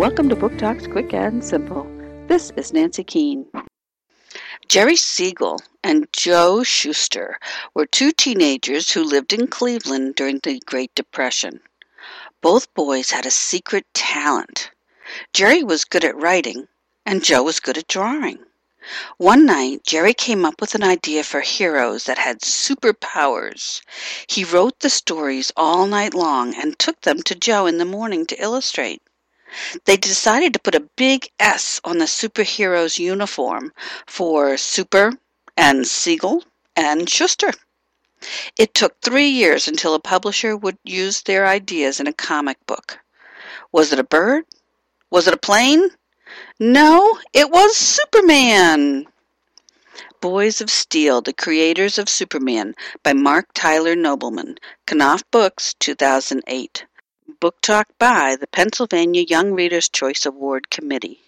Welcome to Book Talks Quick and Simple. This is Nancy Keane. Jerry Siegel and Joe Shuster were two teenagers who lived in Cleveland during the Great Depression. Both boys had a secret talent. Jerry was good at writing, and Joe was good at drawing. One night, Jerry came up with an idea for heroes that had superpowers. He wrote the stories all night long and took them to Joe in the morning to illustrate. They decided to put a big S on the superhero's uniform for Super and Siegel and Shuster. It took three years until a publisher would use their ideas in a comic book. Was it a bird? Was it a plane? No, it was Superman! Boys of Steel, The Creators of Superman by Marc Tyler Nobleman. Knopf Books, 2008. Book Talk by the Pennsylvania Young Readers' Choice Award Committee.